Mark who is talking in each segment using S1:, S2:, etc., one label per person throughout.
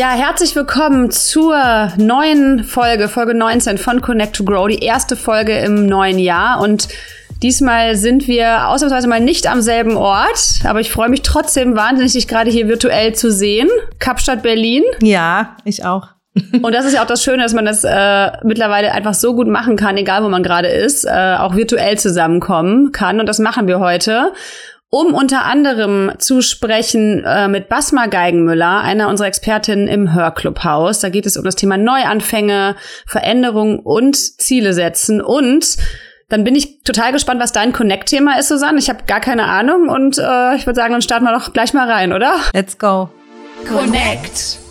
S1: Ja, herzlich willkommen zur neuen Folge, Folge 19 von Connect to Grow, die erste Folge im neuen Jahr. Und diesmal sind wir ausnahmsweise mal nicht am selben Ort, aber ich freue mich trotzdem wahnsinnig, dich gerade hier virtuell zu sehen. Kapstadt Berlin.
S2: Ja, ich auch.
S1: Und das ist ja auch das Schöne, dass man das äh, mittlerweile einfach so gut machen kann, egal wo man gerade ist, äh, auch virtuell zusammenkommen kann. Und das machen wir heute um unter anderem zu sprechen äh, mit Basma Geigenmüller, einer unserer Expertinnen im Hörclubhaus. Da geht es um das Thema Neuanfänge, Veränderungen und Ziele setzen. Und dann bin ich total gespannt, was dein Connect-Thema ist, Susanne. Ich habe gar keine Ahnung und äh, ich würde sagen, dann starten wir doch gleich mal rein, oder?
S2: Let's go. Connect.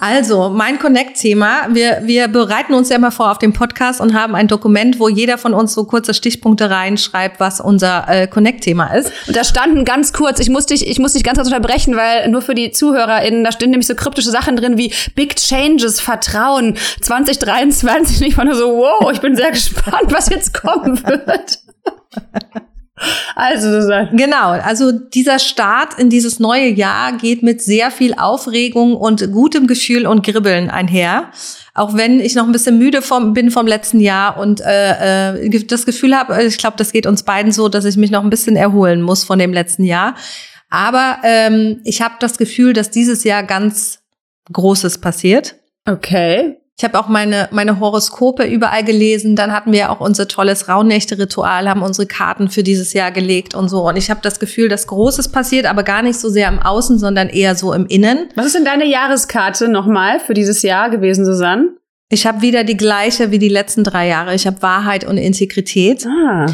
S2: Also, mein Connect-Thema. Wir, wir bereiten uns ja immer vor auf dem Podcast und haben ein Dokument, wo jeder von uns so kurze Stichpunkte reinschreibt, was unser äh, Connect-Thema ist.
S1: Und da standen ganz kurz, ich musste dich, ich musste dich ganz kurz unterbrechen, weil nur für die ZuhörerInnen, da stehen nämlich so kryptische Sachen drin wie Big Changes, Vertrauen, 2023. Und ich war nur so, wow, ich bin sehr gespannt, was jetzt kommen wird.
S2: Also Susanne. Genau, also dieser Start in dieses neue Jahr geht mit sehr viel Aufregung und gutem Gefühl und Gribbeln einher. Auch wenn ich noch ein bisschen müde vom, bin vom letzten Jahr und äh, äh, das Gefühl habe, ich glaube, das geht uns beiden so, dass ich mich noch ein bisschen erholen muss von dem letzten Jahr. Aber ähm, ich habe das Gefühl, dass dieses Jahr ganz Großes passiert.
S1: Okay.
S2: Ich habe auch meine, meine Horoskope überall gelesen. Dann hatten wir auch unser tolles Rauhnächte-Ritual, haben unsere Karten für dieses Jahr gelegt und so. Und ich habe das Gefühl, dass Großes passiert, aber gar nicht so sehr im Außen, sondern eher so im Innen.
S1: Was ist denn deine Jahreskarte nochmal für dieses Jahr gewesen, Susanne?
S2: Ich habe wieder die gleiche wie die letzten drei Jahre. Ich habe Wahrheit und Integrität.
S1: Ah.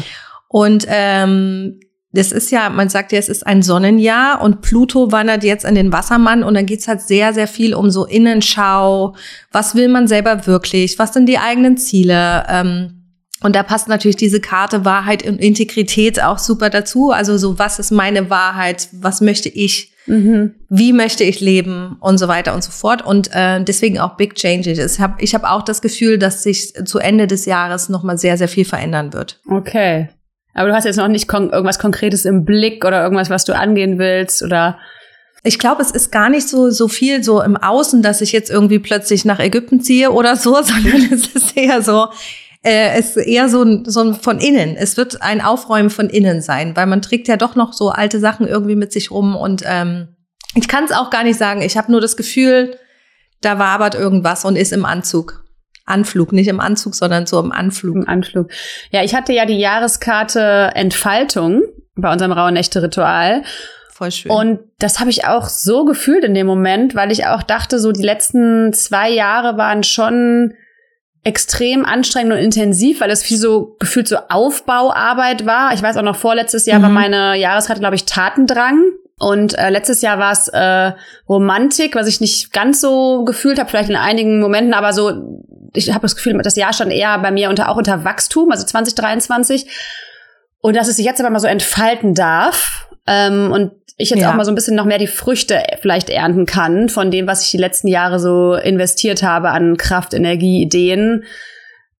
S2: Und ähm, das ist ja, man sagt ja, es ist ein Sonnenjahr und Pluto wandert jetzt in den Wassermann und dann geht's halt sehr, sehr viel um so Innenschau. Was will man selber wirklich? Was sind die eigenen Ziele? Ähm, und da passt natürlich diese Karte Wahrheit und Integrität auch super dazu. Also so, was ist meine Wahrheit? Was möchte ich? Mhm. Wie möchte ich leben? Und so weiter und so fort. Und äh, deswegen auch Big Changes. Ich habe ich hab auch das Gefühl, dass sich zu Ende des Jahres nochmal sehr, sehr viel verändern wird.
S1: Okay. Aber du hast jetzt noch nicht kon irgendwas Konkretes im Blick oder irgendwas, was du angehen willst oder
S2: ich glaube, es ist gar nicht so, so viel so im Außen, dass ich jetzt irgendwie plötzlich nach Ägypten ziehe oder so, sondern es ist eher so, äh, es ist eher so, so von innen. Es wird ein Aufräumen von innen sein, weil man trägt ja doch noch so alte Sachen irgendwie mit sich rum und ähm, ich kann es auch gar nicht sagen. Ich habe nur das Gefühl, da wabert irgendwas und ist im Anzug. Anflug, nicht im Anzug, sondern so im Anflug.
S1: Im Anflug. Ja, ich hatte ja die Jahreskarte Entfaltung bei unserem Rauhnächte-Ritual.
S2: Voll schön.
S1: Und das habe ich auch so gefühlt in dem Moment, weil ich auch dachte, so die letzten zwei Jahre waren schon extrem anstrengend und intensiv, weil es viel so gefühlt so Aufbauarbeit war. Ich weiß auch noch, vorletztes Jahr mhm. war meine Jahreskarte, glaube ich, Tatendrang. Und äh, letztes Jahr war es äh, Romantik, was ich nicht ganz so gefühlt habe, vielleicht in einigen Momenten, aber so ich habe das Gefühl, das Jahr stand eher bei mir unter auch unter Wachstum, also 2023. Und dass es sich jetzt aber mal so entfalten darf. Ähm, und ich jetzt ja. auch mal so ein bisschen noch mehr die Früchte vielleicht ernten kann von dem, was ich die letzten Jahre so investiert habe an Kraft, Energie, Ideen.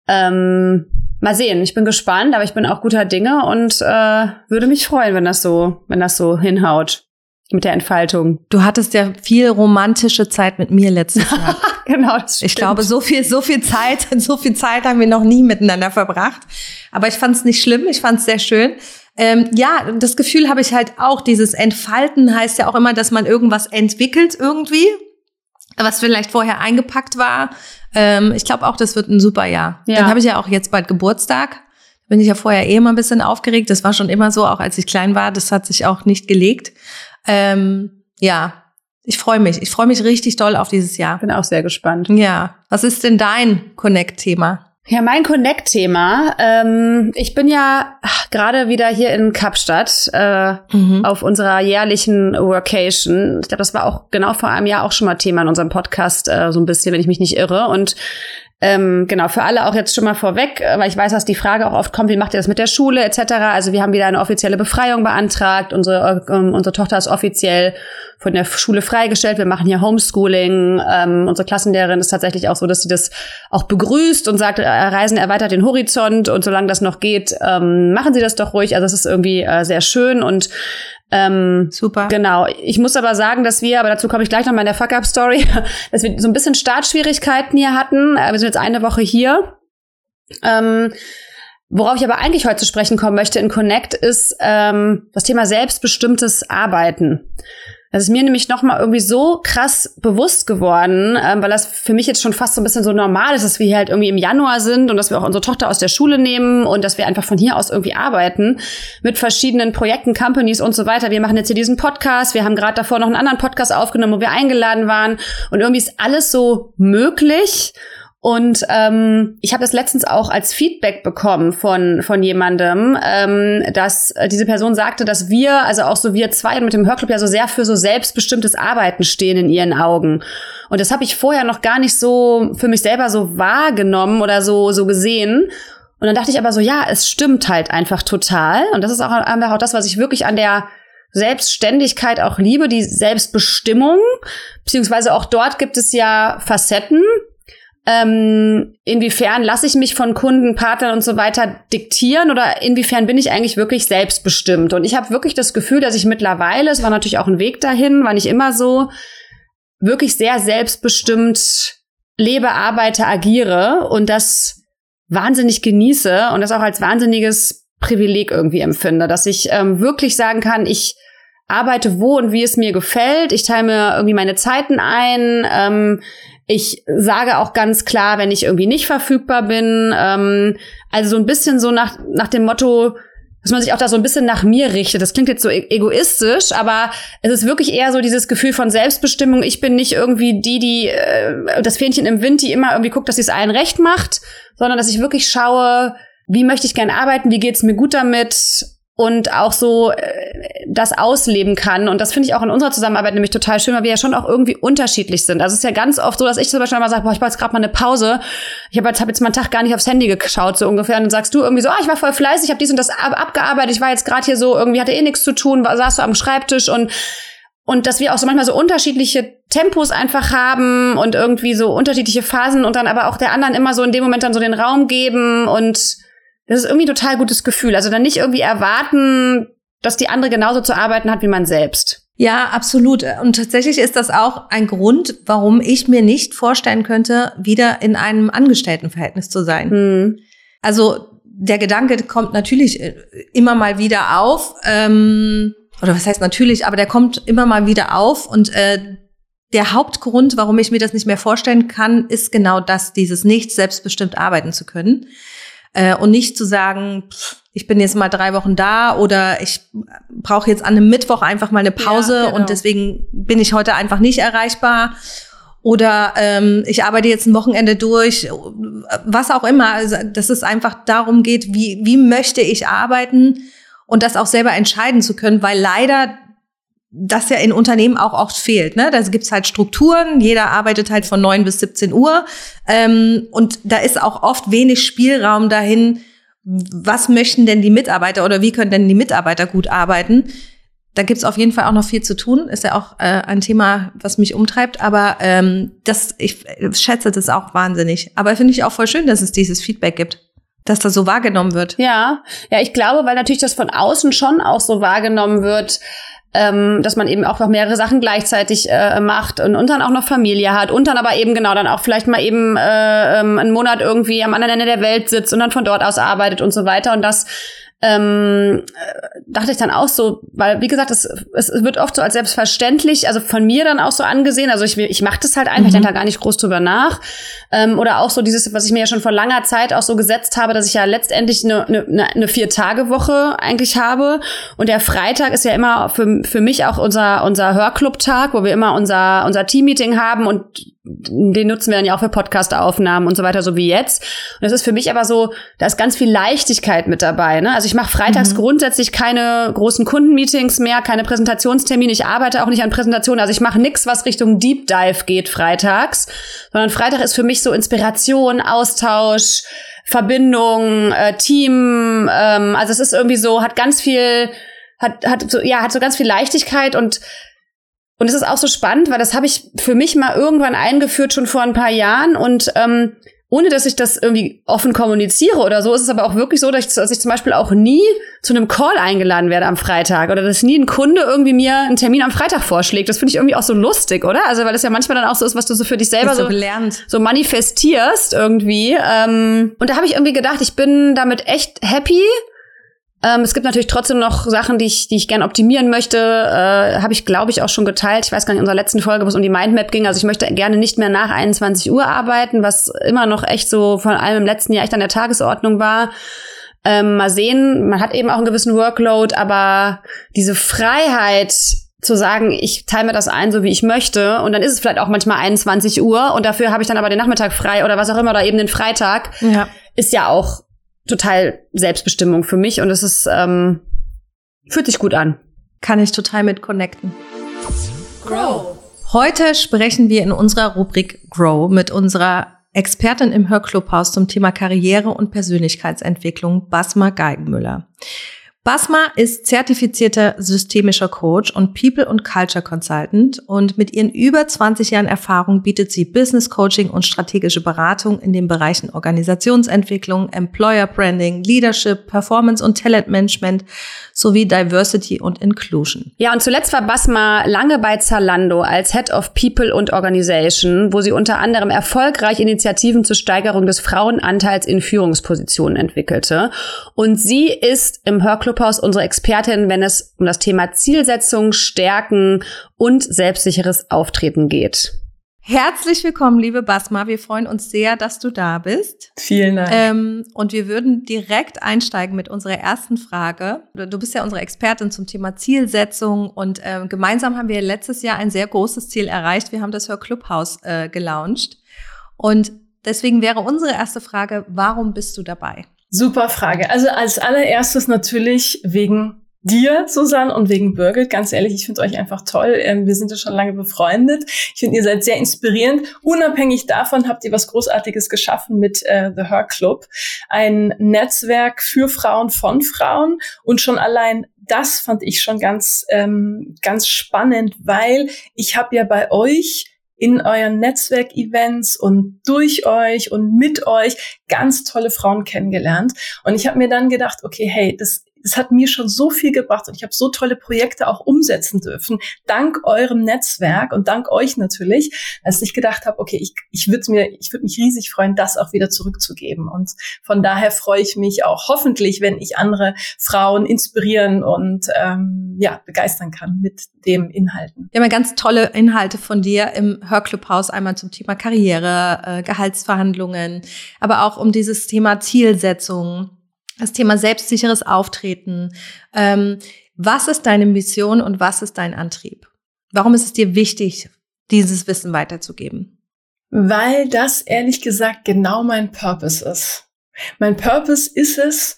S1: Ähm, mal sehen, ich bin gespannt, aber ich bin auch guter Dinge und äh, würde mich freuen, wenn das so, wenn das so hinhaut mit der Entfaltung.
S2: Du hattest ja viel romantische Zeit mit mir letztes Jahr.
S1: genau, das
S2: stimmt. Ich glaube, so viel, so viel Zeit, so viel Zeit haben wir noch nie miteinander verbracht. Aber ich fand es nicht schlimm, ich fand es sehr schön. Ähm, ja, das Gefühl habe ich halt auch. Dieses Entfalten heißt ja auch immer, dass man irgendwas entwickelt irgendwie, was vielleicht vorher eingepackt war. Ähm, ich glaube auch, das wird ein super Jahr. Ja. Dann habe ich ja auch jetzt bald Geburtstag. Bin ich ja vorher eh immer ein bisschen aufgeregt. Das war schon immer so, auch als ich klein war. Das hat sich auch nicht gelegt. Ähm, ja, ich freue mich. Ich freue mich richtig doll auf dieses Jahr.
S1: Bin auch sehr gespannt.
S2: Ja. Was ist denn dein Connect-Thema?
S1: Ja, mein Connect-Thema. Ähm, ich bin ja gerade wieder hier in Kapstadt äh, mhm. auf unserer jährlichen Workation. Ich glaube, das war auch genau vor einem Jahr auch schon mal Thema in unserem Podcast, äh, so ein bisschen, wenn ich mich nicht irre. Und ähm, genau, für alle auch jetzt schon mal vorweg, äh, weil ich weiß, dass die Frage auch oft kommt, wie macht ihr das mit der Schule etc. Also wir haben wieder eine offizielle Befreiung beantragt. Unsere, äh, unsere Tochter ist offiziell von der Schule freigestellt. Wir machen hier Homeschooling. Ähm, unsere Klassenlehrerin ist tatsächlich auch so, dass sie das auch begrüßt und sagt, äh, Reisen erweitert den Horizont und solange das noch geht, ähm, machen Sie das doch ruhig. Also es ist irgendwie äh, sehr schön und Ähm, Super. Genau. Ich muss aber sagen, dass wir, aber dazu komme ich gleich noch mal in der Fuck-Up-Story, dass wir so ein bisschen Startschwierigkeiten hier hatten. Äh, wir sind jetzt eine Woche hier. Ähm, worauf ich aber eigentlich heute zu sprechen kommen möchte in Connect ist ähm, das Thema selbstbestimmtes Arbeiten. Das ist mir nämlich noch mal irgendwie so krass bewusst geworden, ähm, weil das für mich jetzt schon fast so ein bisschen so normal ist, dass wir hier halt irgendwie im Januar sind und dass wir auch unsere Tochter aus der Schule nehmen und dass wir einfach von hier aus irgendwie arbeiten mit verschiedenen Projekten, Companies und so weiter. Wir machen jetzt hier diesen Podcast. Wir haben gerade davor noch einen anderen Podcast aufgenommen, wo wir eingeladen waren und irgendwie ist alles so möglich. Und ähm, ich habe das letztens auch als Feedback bekommen von von jemandem, ähm, dass äh, diese Person sagte, dass wir, also auch so wir zwei mit dem Hörclub ja so sehr für so selbstbestimmtes Arbeiten stehen in ihren Augen. Und das habe ich vorher noch gar nicht so für mich selber so wahrgenommen oder so so gesehen. Und dann dachte ich aber so, ja, es stimmt halt einfach total. Und das ist auch einfach auch das, was ich wirklich an der Selbstständigkeit auch liebe, die Selbstbestimmung. Beziehungsweise auch dort gibt es ja Facetten ähm, inwiefern lasse ich mich von Kunden, Partnern und so weiter diktieren oder inwiefern bin ich eigentlich wirklich selbstbestimmt? Und ich habe wirklich das Gefühl, dass ich mittlerweile, es war natürlich auch ein Weg dahin, war nicht immer so, wirklich sehr selbstbestimmt lebe, arbeite, agiere und das wahnsinnig genieße und das auch als wahnsinniges Privileg irgendwie empfinde, dass ich ähm, wirklich sagen kann, ich arbeite wo und wie es mir gefällt, ich teile mir irgendwie meine Zeiten ein, ähm, ich sage auch ganz klar, wenn ich irgendwie nicht verfügbar bin. Ähm, also so ein bisschen so nach, nach dem Motto, dass man sich auch da so ein bisschen nach mir richtet. Das klingt jetzt so e-, egoistisch, aber es ist wirklich eher so dieses Gefühl von Selbstbestimmung. Ich bin nicht irgendwie die, die äh, das Fähnchen im Wind, die immer irgendwie guckt, dass sie es allen recht macht, sondern dass ich wirklich schaue, wie möchte ich gern arbeiten, wie geht's mir gut damit, und auch so äh, das ausleben kann. Und das finde ich auch in unserer Zusammenarbeit nämlich total schön, weil wir ja schon auch irgendwie unterschiedlich sind. Also es ist ja ganz oft so, dass ich zum Beispiel mal sage, boah, ich brauche jetzt gerade mal eine Pause. Ich habe jetzt, hab jetzt mal einen Tag gar nicht aufs Handy geschaut, so ungefähr. Und dann sagst du irgendwie so, ah, ich war voll fleißig, ich habe dies und das ab abgearbeitet, ich war jetzt gerade hier so, irgendwie hatte eh nichts zu tun, war, saß so am Schreibtisch und und dass wir auch so manchmal so unterschiedliche Tempos einfach haben und irgendwie so unterschiedliche Phasen und dann aber auch der anderen immer so in dem Moment dann so den Raum geben und das ist irgendwie ein total gutes Gefühl. Also dann nicht irgendwie erwarten, dass die andere genauso zu arbeiten hat wie man selbst.
S2: Ja, absolut. Und tatsächlich ist das auch ein Grund, warum ich mir nicht vorstellen könnte, wieder in einem Angestelltenverhältnis zu sein. Hm. Also der Gedanke kommt natürlich äh, immer mal wieder auf. Ähm, oder was heißt natürlich, aber der kommt immer mal wieder auf. Und äh, der Hauptgrund, warum ich mir das nicht mehr vorstellen kann, ist genau das, dieses nicht selbstbestimmt arbeiten zu können. Äh, und nicht zu sagen, pff, ich bin jetzt mal drei Wochen da oder ich brauche jetzt an einem Mittwoch einfach mal eine Pause ja, genau. und deswegen bin ich heute einfach nicht erreichbar. Oder ähm, ich arbeite jetzt ein Wochenende durch, was auch immer. Also, dass es einfach darum geht, wie, wie möchte ich arbeiten und das auch selber entscheiden zu können, weil leider das ja in Unternehmen auch oft fehlt. Ne? Da gibt's halt Strukturen, jeder arbeitet halt von neun bis 17 Uhr ähm, und da ist auch oft wenig Spielraum dahin, was möchten denn die Mitarbeiter oder wie können denn die Mitarbeiter gut arbeiten. Da gibt's auf jeden Fall auch noch viel zu tun, ist ja auch äh, ein Thema, was mich umtreibt, aber ähm, das, ich schätze das auch wahnsinnig. Aber finde ich auch voll schön, dass es dieses Feedback gibt dass das so wahrgenommen wird.
S1: Ja, ja, ich glaube, weil natürlich das von außen schon auch so wahrgenommen wird, ähm, dass man eben auch noch mehrere Sachen gleichzeitig äh, macht und, und dann auch noch Familie hat und dann aber eben genau dann auch vielleicht mal eben äh, ähm, einen Monat irgendwie am anderen Ende der Welt sitzt und dann von dort aus arbeitet und so weiter. Und das ähm, dachte ich dann auch so, weil wie gesagt, es, es wird oft so als selbstverständlich, also von mir dann auch so angesehen, also ich, ich mache das halt einfach, mhm. ich denke da gar nicht groß drüber nach. Ähm, oder auch so dieses, was ich mir ja schon vor langer Zeit auch so gesetzt habe, dass ich ja letztendlich eine, eine, eine Vier-Tage-Woche eigentlich habe. Und der Freitag ist ja immer für, für mich auch unser, unser Hörclub-Tag, wo wir immer unser, unser Team-Meeting haben und den nutzen wir dann ja auch für Podcast-Aufnahmen und so weiter, so wie jetzt. Und das ist für mich aber so, da ist ganz viel Leichtigkeit mit dabei. Ne? Also ich mache freitags mhm. grundsätzlich keine großen Kundenmeetings mehr, keine Präsentationstermine. Ich arbeite auch nicht an Präsentationen. Also ich mache nichts, was Richtung Deep Dive geht freitags, sondern Freitag ist für mich so Inspiration, Austausch, Verbindung, äh, Team. Ähm, also es ist irgendwie so, hat ganz viel, hat, hat so, ja, hat so ganz viel Leichtigkeit und und es ist auch so spannend, weil das habe ich für mich mal irgendwann eingeführt, schon vor ein paar Jahren. Und ähm, ohne dass ich das irgendwie offen kommuniziere oder so, ist es aber auch wirklich so, dass ich, dass ich zum Beispiel auch nie zu einem Call eingeladen werde am Freitag oder dass nie ein Kunde irgendwie mir einen Termin am Freitag vorschlägt. Das finde ich irgendwie auch so lustig, oder? Also weil das ja manchmal dann auch so ist, was du so für dich selber so, so manifestierst irgendwie. Ähm, und da habe ich irgendwie gedacht, ich bin damit echt happy ähm, es gibt natürlich trotzdem noch Sachen, die ich, die ich gerne optimieren möchte. Äh, Habe ich, glaube ich, auch schon geteilt. Ich weiß gar nicht, in unserer letzten Folge, wo es um die Mindmap ging. Also ich möchte gerne nicht mehr nach 21 Uhr arbeiten, was immer noch echt so von allem im letzten Jahr echt an der Tagesordnung war. Ähm, mal sehen, man hat eben auch einen gewissen Workload, aber diese Freiheit zu sagen, ich teile mir das ein, so wie ich möchte, und dann ist es vielleicht auch manchmal 21 Uhr und dafür habe ich dann aber den Nachmittag frei oder was auch immer, oder eben den Freitag, ja. ist ja auch total Selbstbestimmung für mich und es ist, ähm, fühlt sich gut an.
S2: Kann ich total mit connecten. Grow. Heute sprechen wir in unserer Rubrik Grow mit unserer Expertin im Hörclubhaus zum Thema Karriere und Persönlichkeitsentwicklung, Basma Geigenmüller. Basma ist zertifizierter systemischer Coach und People und Culture Consultant und mit ihren über 20 Jahren Erfahrung bietet sie Business Coaching und strategische Beratung in den Bereichen Organisationsentwicklung, Employer Branding, Leadership, Performance und Talent Management sowie Diversity und Inclusion.
S1: Ja, und zuletzt war Basma lange bei Zalando als Head of People und Organization, wo sie unter anderem erfolgreich Initiativen zur Steigerung des Frauenanteils in Führungspositionen entwickelte. Und sie ist im Hörclubhaus unsere Expertin, wenn es um das Thema Zielsetzung, Stärken und selbstsicheres Auftreten geht.
S2: Herzlich willkommen, liebe Basma. Wir freuen uns sehr, dass du da bist.
S3: Vielen Dank.
S2: Ähm, und wir würden direkt einsteigen mit unserer ersten Frage. Du bist ja unsere Expertin zum Thema Zielsetzung und ähm, gemeinsam haben wir letztes Jahr ein sehr großes Ziel erreicht. Wir haben das Hör Clubhaus äh, gelauncht. Und deswegen wäre unsere erste Frage, warum bist du dabei?
S3: Super Frage. Also als allererstes natürlich wegen dir, Susanne, und wegen Birgit. Ganz ehrlich, ich finde euch einfach toll. Ähm, wir sind ja schon lange befreundet. Ich finde, ihr seid sehr inspirierend. Unabhängig davon habt ihr was Großartiges geschaffen mit äh, The Her Club. Ein Netzwerk für Frauen von Frauen. Und schon allein das fand ich schon ganz, ähm, ganz spannend, weil ich habe ja bei euch in euren Netzwerkevents und durch euch und mit euch ganz tolle Frauen kennengelernt. Und ich habe mir dann gedacht, okay, hey, das das hat mir schon so viel gebracht und ich habe so tolle Projekte auch umsetzen dürfen, dank eurem Netzwerk und dank euch natürlich, als ich gedacht habe, okay, ich, ich würde mir, ich würde mich riesig freuen, das auch wieder zurückzugeben. Und von daher freue ich mich auch hoffentlich, wenn ich andere Frauen inspirieren und ähm, ja, begeistern kann mit dem Inhalten.
S2: Wir haben ja ganz tolle Inhalte von dir im Hörclubhaus, einmal zum Thema Karriere, äh, Gehaltsverhandlungen, aber auch um dieses Thema Zielsetzung das Thema selbstsicheres Auftreten. Ähm, was ist deine Mission und was ist dein Antrieb? Warum ist es dir wichtig, dieses Wissen weiterzugeben?
S3: Weil das ehrlich gesagt genau mein Purpose ist. Mein Purpose ist es,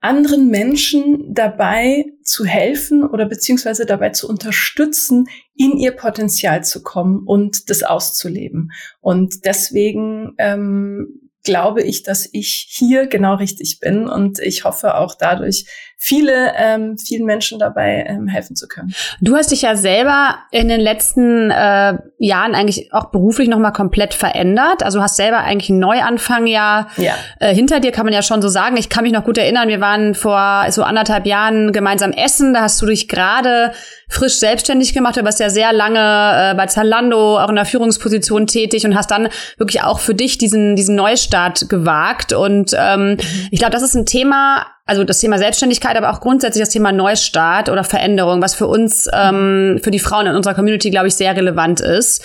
S3: anderen Menschen dabei zu helfen oder beziehungsweise dabei zu unterstützen, in ihr Potenzial zu kommen und das auszuleben. Und deswegen ähm, glaube ich, dass ich hier genau richtig bin und ich hoffe auch dadurch viele, ähm, vielen Menschen dabei ähm, helfen zu können.
S1: Du hast dich ja selber in den letzten äh, Jahren eigentlich auch beruflich nochmal komplett verändert. Also hast selber eigentlich einen Neuanfang ja, ja. Äh, hinter dir, kann man ja schon so sagen. Ich kann mich noch gut erinnern, wir waren vor so anderthalb Jahren gemeinsam essen. Da hast du dich gerade frisch selbstständig gemacht. Du warst ja sehr lange äh, bei Zalando, auch in der Führungsposition tätig und hast dann wirklich auch für dich diesen, diesen Neustart gewagt. Und ähm, mhm. ich glaube, das ist ein Thema, also das Thema Selbstständigkeit, aber auch grundsätzlich das Thema Neustart oder Veränderung, was für uns, ähm, für die Frauen in unserer Community, glaube ich, sehr relevant ist.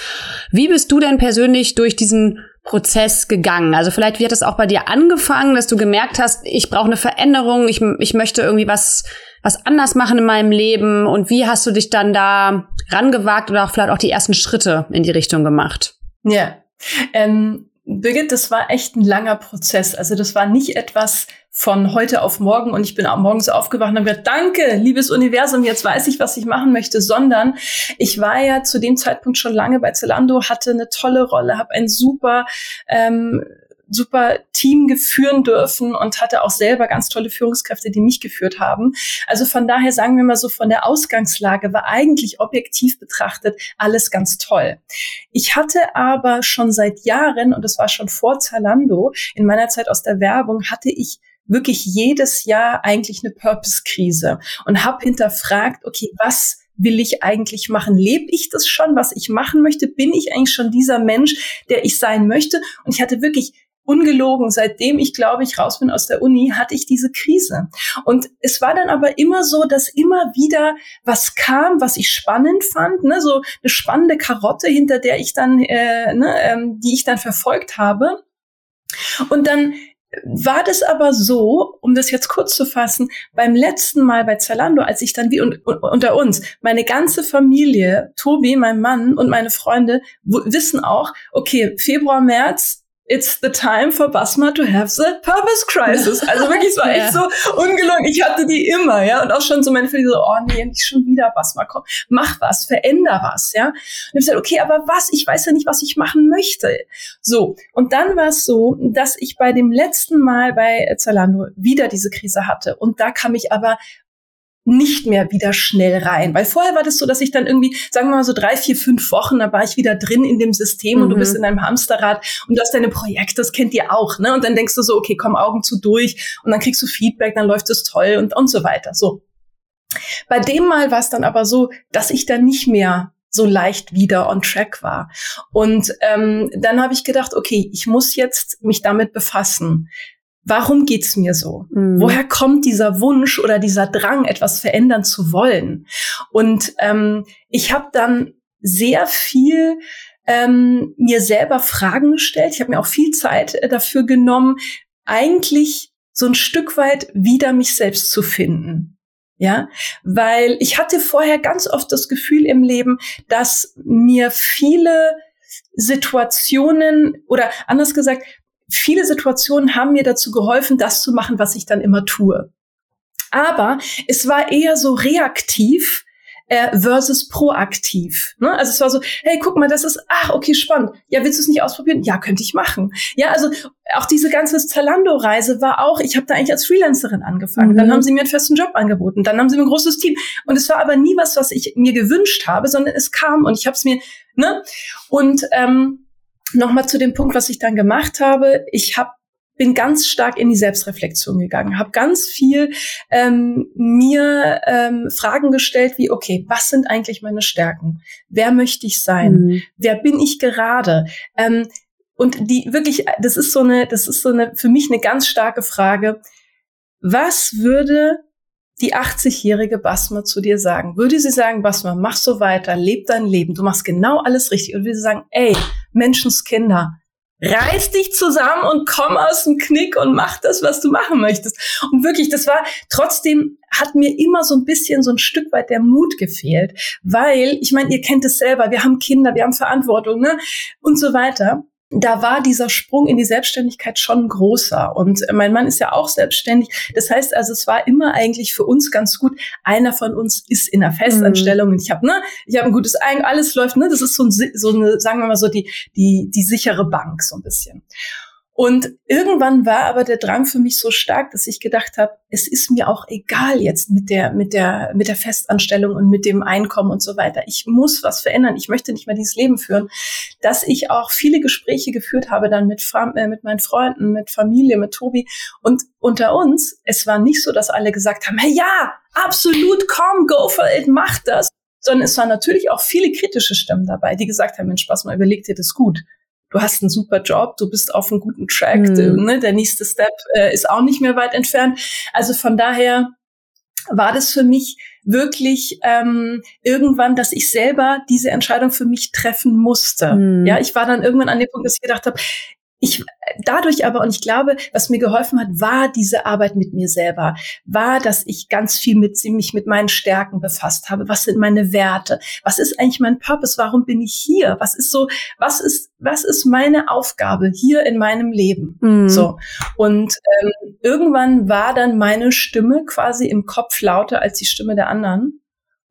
S1: Wie bist du denn persönlich durch diesen Prozess gegangen? Also vielleicht hat es auch bei dir angefangen, dass du gemerkt hast, ich brauche eine Veränderung, ich, ich möchte irgendwie was, was anders machen in meinem Leben und wie hast du dich dann da rangewagt oder auch vielleicht auch die ersten Schritte in die Richtung gemacht?
S3: Ja, ähm, Birgit, das war echt ein langer Prozess. Also das war nicht etwas von heute auf morgen und ich bin auch morgens aufgewacht und habe gesagt, danke, liebes Universum, jetzt weiß ich, was ich machen möchte, sondern ich war ja zu dem Zeitpunkt schon lange bei Zalando, hatte eine tolle Rolle, habe ein super ähm, super Team geführen dürfen und hatte auch selber ganz tolle Führungskräfte, die mich geführt haben. Also von daher sagen wir mal so, von der Ausgangslage war eigentlich objektiv betrachtet alles ganz toll. Ich hatte aber schon seit Jahren, und das war schon vor Zalando, in meiner Zeit aus der Werbung, hatte ich wirklich jedes Jahr eigentlich eine Purpose-Krise und habe hinterfragt, okay, was will ich eigentlich machen? Lebe ich das schon, was ich machen möchte? Bin ich eigentlich schon dieser Mensch, der ich sein möchte? Und ich hatte wirklich ungelogen, seitdem ich glaube ich raus bin aus der Uni, hatte ich diese Krise. Und es war dann aber immer so, dass immer wieder was kam, was ich spannend fand, ne, so eine spannende Karotte, hinter der ich dann, äh, ne, ähm, die ich dann verfolgt habe. Und dann war das aber so, um das jetzt kurz zu fassen, beim letzten Mal bei Zalando, als ich dann wie un, un, unter uns, meine ganze Familie, Tobi, mein Mann und meine Freunde wissen auch, okay, Februar, März it's the time for Basma to have the purpose crisis. Also wirklich, es war ja. echt so ungelungen. Ich hatte die immer, ja. Und auch schon so meine Familie so, oh nee, nicht schon wieder Basma, komm, mach was, veränder was, ja. Und ich habe gesagt, okay, aber was? Ich weiß ja nicht, was ich machen möchte. So. Und dann war es so, dass ich bei dem letzten Mal bei Zalando wieder diese Krise hatte. Und da kam ich aber nicht mehr wieder schnell rein. Weil vorher war das so, dass ich dann irgendwie, sagen wir mal so drei, vier, fünf Wochen, da war ich wieder drin in dem System mhm. und du bist mhm. in einem Hamsterrad und du hast deine Projekte, das kennt ihr auch, ne? Und dann denkst du so, okay, komm Augen zu durch und dann kriegst du Feedback, dann läuft es toll und, und so weiter. So. Bei dem Mal war es dann aber so, dass ich dann nicht mehr so leicht wieder on track war. Und ähm, dann habe ich gedacht, okay, ich muss jetzt mich damit befassen warum geht's mir so? Mhm. Woher kommt dieser Wunsch oder dieser Drang, etwas verändern zu wollen? Und ähm, ich habe dann sehr viel ähm, mir selber Fragen gestellt. Ich habe mir auch viel Zeit äh, dafür genommen, eigentlich so ein Stück weit wieder mich selbst zu finden. Ja, weil ich hatte vorher ganz oft das Gefühl im Leben, dass mir viele Situationen oder anders gesagt, viele Situationen haben mir dazu geholfen, das zu machen, was ich dann immer tue. Aber es war eher so reaktiv, äh, versus proaktiv. Ne? Also es war so, hey, guck mal, das ist, ach, okay, spannend. Ja, willst du es nicht ausprobieren? Ja, könnte ich machen. Ja, also auch diese ganze Zalando-Reise war auch, ich habe da eigentlich als Freelancerin angefangen. Mhm. Dann haben sie mir einen festen Job angeboten. Dann haben sie mir ein großes Team. Und es war aber nie was, was ich mir gewünscht habe, sondern es kam und ich habe es mir, ne? Und ähm, nochmal zu dem Punkt, was ich dann gemacht habe. Ich habe bin ganz stark in die Selbstreflexion gegangen, habe ganz viel ähm, mir ähm, Fragen gestellt, wie okay, was sind eigentlich meine Stärken? Wer möchte ich sein? Mhm. Wer bin ich gerade? Ähm, und die wirklich, das ist so eine, das ist so eine für mich eine ganz starke Frage. Was würde die 80-jährige Basma zu dir sagen? Würde sie sagen, Basma, mach so weiter, leb dein Leben, du machst genau alles richtig. Und würde sie sagen, ey, Menschenskinder, reiß dich zusammen und komm aus dem Knick und mach das, was du machen möchtest. Und wirklich, das war trotzdem hat mir immer so ein bisschen so ein Stück weit der Mut gefehlt, weil ich meine, ihr kennt es selber, wir haben Kinder, wir haben Verantwortung, ne und so weiter da war dieser Sprung in die Selbstständigkeit schon großer. Und mein Mann ist ja auch selbstständig. Das heißt also, es war immer eigentlich für uns ganz gut. Einer von uns ist in einer Festanstellung mhm. und ich habe, ne, ich habe ein gutes Eigen, alles läuft, ne, das ist so, ein, so eine, sagen wir mal so die die die sichere Bank so ein bisschen. Und irgendwann war aber der Drang für mich so stark, dass ich gedacht habe, es ist mir auch egal jetzt mit der, mit der, mit der Festanstellung und mit dem Einkommen und so weiter. Ich muss was verändern. Ich möchte nicht mehr dieses Leben führen, dass ich auch viele Gespräche geführt habe dann mit, äh, mit meinen Freunden, mit Familie, mit Tobi. Und unter uns, es war nicht so, dass alle gesagt haben, hey, ja, absolut, komm, go for it, mach das. Sondern es waren natürlich auch viele kritische Stimmen dabei, die gesagt haben, Mensch, Spaß mal, überleg dir das gut du hast einen super Job, du bist auf einem guten Track, mhm. ne? der nächste Step äh, ist auch nicht mehr weit entfernt. Also von daher war das für mich wirklich ähm, irgendwann, dass ich selber diese Entscheidung für mich treffen musste. Mhm. Ja, ich war dann irgendwann an dem Punkt, dass ich gedacht habe, ich dadurch aber, und ich glaube, was mir geholfen hat, war diese Arbeit mit mir selber, war, dass ich ganz viel mit mich mit meinen Stärken befasst habe. Was sind meine Werte? Was ist eigentlich mein Purpose? Warum bin ich hier? Was ist so, was ist, was ist meine Aufgabe hier in meinem Leben? Mhm. So. Und ähm, irgendwann war dann meine Stimme quasi im Kopf lauter als die Stimme der anderen.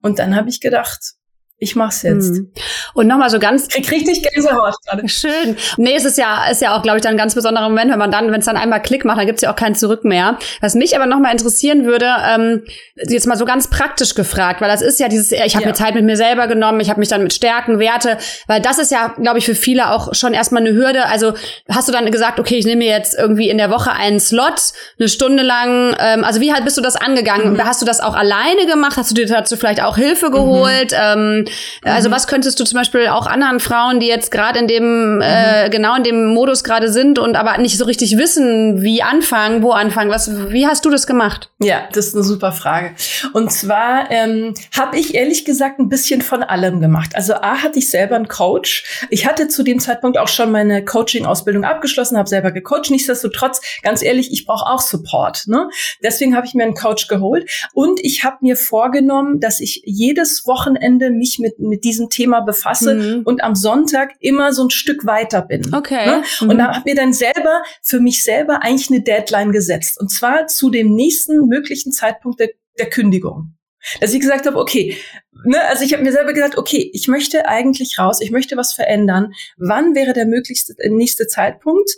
S3: Und dann habe ich gedacht, ich mach's jetzt. Hm.
S1: Und nochmal so ganz.
S3: Krieg richtig Gänsehaut gerade.
S1: Schön. Nee, es ist ja, ist ja auch, glaube ich, dann ein ganz besonderer Moment, wenn man dann, wenn es dann einmal Klick macht, dann gibt's ja auch kein Zurück mehr. Was mich aber nochmal interessieren würde, ähm, jetzt mal so ganz praktisch gefragt, weil das ist ja dieses, ich habe ja. mir Zeit mit mir selber genommen, ich habe mich dann mit Stärken, Werte, weil das ist ja, glaube ich, für viele auch schon erstmal eine Hürde. Also hast du dann gesagt, okay, ich nehme mir jetzt irgendwie in der Woche einen Slot, eine Stunde lang, ähm, also wie halt bist du das angegangen? Mhm. Hast du das auch alleine gemacht? Hast du dir dazu vielleicht auch Hilfe geholt? Mhm. Ähm, also mhm. was könntest du zum Beispiel auch anderen Frauen, die jetzt gerade in dem, mhm. äh, genau in dem Modus gerade sind und aber nicht so richtig wissen, wie anfangen, wo anfangen, was, wie hast du das gemacht?
S3: Ja, das ist eine super Frage. Und zwar ähm, habe ich ehrlich gesagt ein bisschen von allem gemacht. Also A hatte ich selber einen Coach. Ich hatte zu dem Zeitpunkt auch schon meine Coaching-Ausbildung abgeschlossen, habe selber gecoacht. Nichtsdestotrotz, ganz ehrlich, ich brauche auch Support. Ne? Deswegen habe ich mir einen Coach geholt und ich habe mir vorgenommen, dass ich jedes Wochenende mich mit, mit diesem Thema befasse mhm. und am Sonntag immer so ein Stück weiter bin.
S1: Okay. Ne?
S3: Und mhm. da habe mir dann selber für mich selber eigentlich eine Deadline gesetzt. Und zwar zu dem nächsten möglichen Zeitpunkt der, der Kündigung. Dass ich gesagt habe, okay, ne, also ich habe mir selber gesagt, okay, ich möchte eigentlich raus, ich möchte was verändern. Wann wäre der möglichste nächste Zeitpunkt?